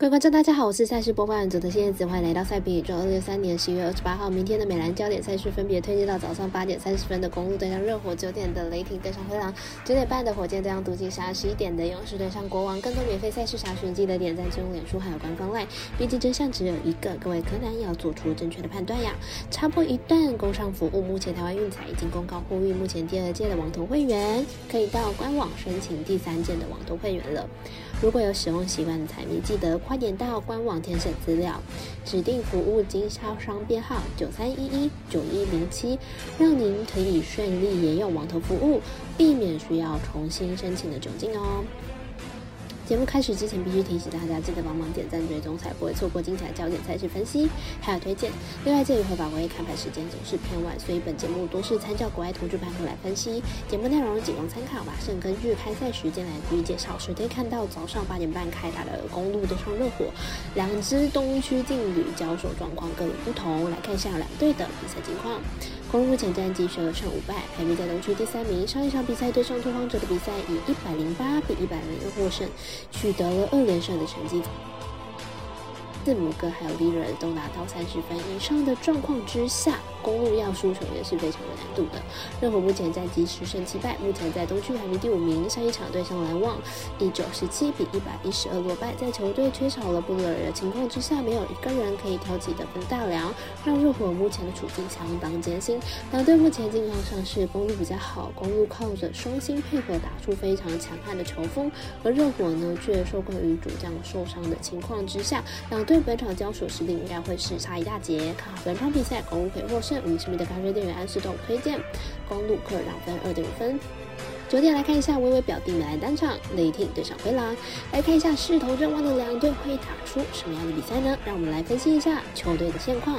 各位观众，大家好，我是赛事播报员佐藤新叶子，欢迎来到赛评宇宙。二零二三年十一月二十八号，明天的美兰焦点赛事分别推荐到早上八点三十分的公路对上热火，九点的雷霆对上灰狼，九点半的火箭对上独行侠，十一点的勇士对上国王。更多免费赛事查询，记得点赞、追踪脸书还有官方 LINE。毕竟真相只有一个，各位柯南也要做出正确的判断呀。插播一段工商服务，目前台湾运彩已经公告呼吁，目前第二届的网投会员可以到官网申请第三届的网投会员了。如果有使用习惯的彩迷，记得快点到官网填写资料，指定服务经销商编号九三一一九一零七，让您可以顺利沿用网投服务，避免需要重新申请的窘境哦。节目开始之前，必须提醒大家，记得帮忙点赞、追踪，才不会错过精彩焦点赛事分析还有推荐。另外，鉴于合法规看牌时间总是偏晚，所以本节目多是参照国外投注盘口来分析。节目内容仅供参考，吧，慎根据开赛时间来逐一介绍。首先看到早上八点半开打的公路对上热火，两支东区劲旅交手状况各有不同。来看一下两队的比赛情况。公路前战绩十二胜五败，排名在东区第三名。上一场比赛对上拓荒者的比赛，以一百零八比一百零二获胜，取得了二连胜的成绩。字母哥还有利润都拿到三十分以上的状况之下。公路要输球也是非常有难度的。热火目前战绩十胜七败，目前在东区排名第五名。上一场对上篮网，以九十七比一百一十二落败。在球队缺少了布勒尔的情况之下，没有一个人可以挑起得分大梁，让热火目前的处境相当艰辛。两队目前近况上是公路比较好，公路靠着双星配合打出非常强悍的球风，而热火呢却受困于主将受伤的情况之下，让对本场交手实力应该会是差一大截。看好本场比赛，公路可以获胜。五十米的咖啡店员安士栋推荐，公路客让分二点五分。九点来看一下微微表弟们来单场，雷霆对上灰狼。来看一下势头正旺的两队会打出什么样的比赛呢？让我们来分析一下球队的现况。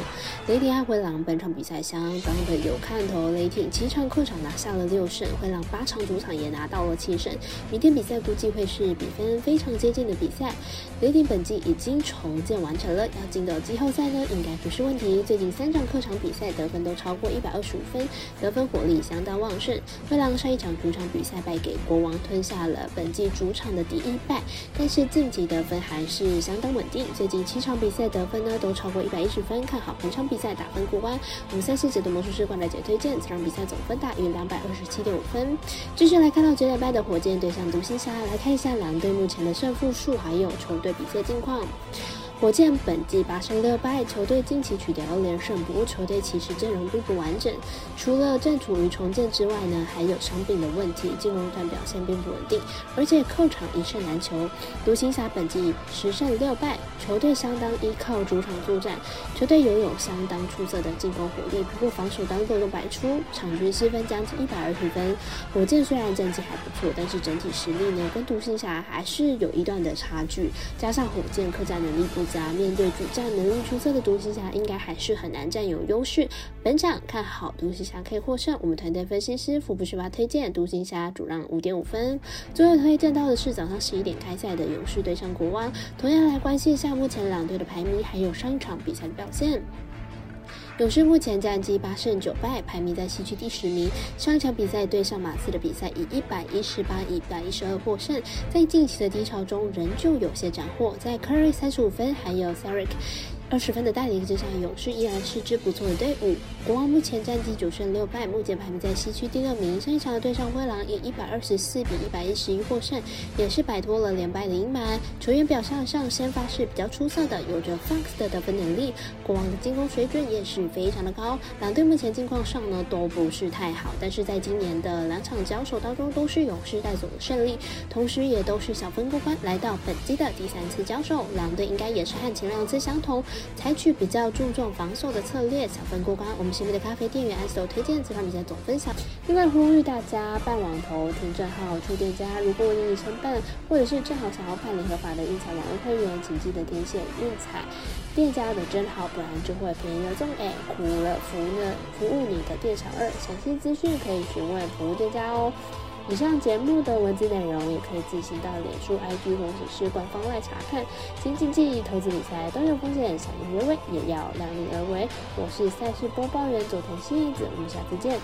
雷霆和灰狼本场比赛相当的有看头，雷霆七场客场拿下了六胜，灰狼八场主场也拿到了七胜。明天比赛估计会是比分非常接近的比赛。雷霆本季已经重建完成了，要进到季后赛呢，应该不是问题。最近三场客场比赛得分都超过一百二十五分，得分火力相当旺盛。灰狼上一场主场比。比赛败给国王，吞下了本季主场的第一败，但是晋级得分还是相当稳定。最近七场比赛得分呢都超过一百一十分，看好本场比赛打分过关。我们赛事解读魔术师冠大姐推荐，这场比赛总分大于两百二十七点五分。继续来看到九点半的火箭对上独行侠，来看一下两队目前的胜负数，还有球队比赛近况。火箭本季八胜六败，球队近期取得了连胜，不过球队其实阵容并不完整，除了正处于重建之外呢，还有伤病的问题，进攻端表现并不稳定，而且客场一胜难求。独行侠本季十胜六败，球队相当依靠主场作战，球队拥有相当出色的进攻火力，不过防守端漏洞百出，场均失分将近一百二十分。火箭虽然战绩还不错，但是整体实力呢，跟独行侠还是有一段的差距，加上火箭客战能力不。面对主战能力出色的独行侠，应该还是很难占有优势。本场看好独行侠可以获胜。我们团队分析师福布斯吧推荐独行侠主让五点五分。最后推荐到的是早上十一点开赛的勇士对上国王。同样来关心一下目前两队的排名，还有上一场比赛的表现。勇士目前战绩八胜九败，排名在西区第十名。上一场比赛对上马刺的比赛以一百一十八一百一十二获胜，在近期的低潮中仍旧有些斩获，在 Curry 三十五分，还有 s a r i k 二十分的带领之下，勇士依然是支不错的队伍。国王目前战绩九胜六败，目前排名在西区第六名。上一场的对上灰狼以一百二十四比一百一十一获胜，也是摆脱了连败的阴霾。球员表现上，先发是比较出色的，有着 Fox 的得分能力。国王的进攻水准也是非常的高。两队目前近况上呢都不是太好，但是在今年的两场交手当中，都是勇士带走了胜利，同时也都是小分过关，来到本季的第三次交手，两队应该也是和前两次相同。采取比较注重防守的策略，小分过关。我们身边的咖啡店员 S 都推荐这场比赛总分享。另外呼吁大家办网投、听账号、出店家。如果你已承办，或者是正好想要办理合法的运彩网络会员，请记得填写运彩店家的真号，不然就会便宜了中。哎，苦了服了，服务你的店小二。详细资讯可以询问服务店家哦。以上节目的文字内容也可以自行到脸书、IG 或者是官方外查看。请谨记，投资理财都有风险，小心为为，也要量力而为。我是赛事播报员佐藤新一子，我们下次见。